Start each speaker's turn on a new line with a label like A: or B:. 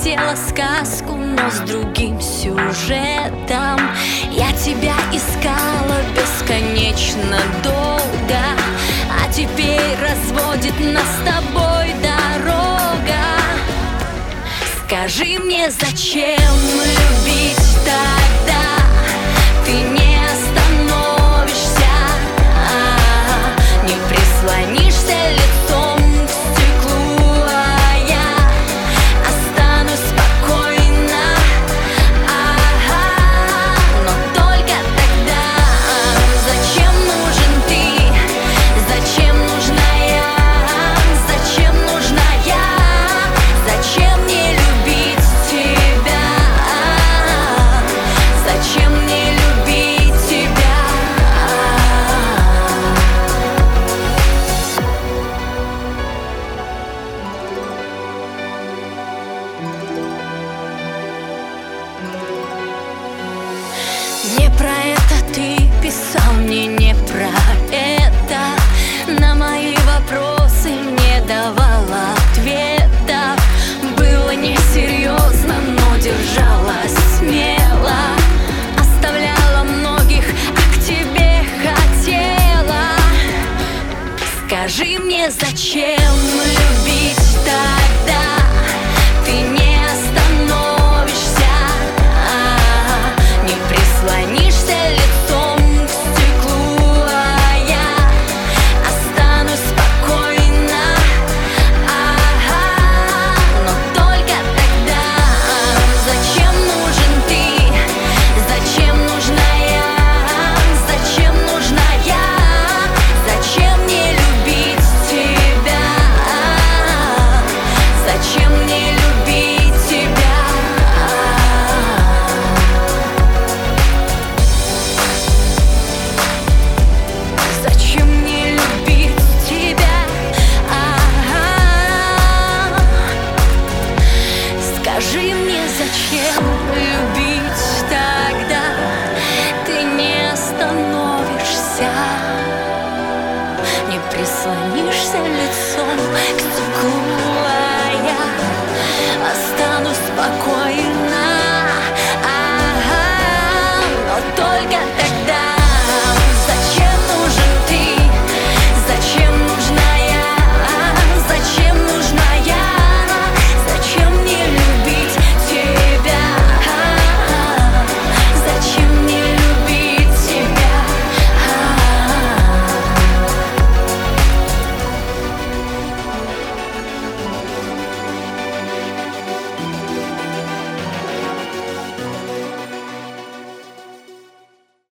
A: хотела сказку, но с другим сюжетом. Я тебя искала бесконечно долго А теперь разводит нас с тобой дорога. Скажи мне, зачем любить писал не про это. На мои вопросы не давала ответа. Было несерьезно, но держалась смело. Оставляла многих, а к тебе хотела. Скажи мне, зачем любить тогда? Зачем любить тогда ты не остановишься, Не прислонишься лицом к стеклу.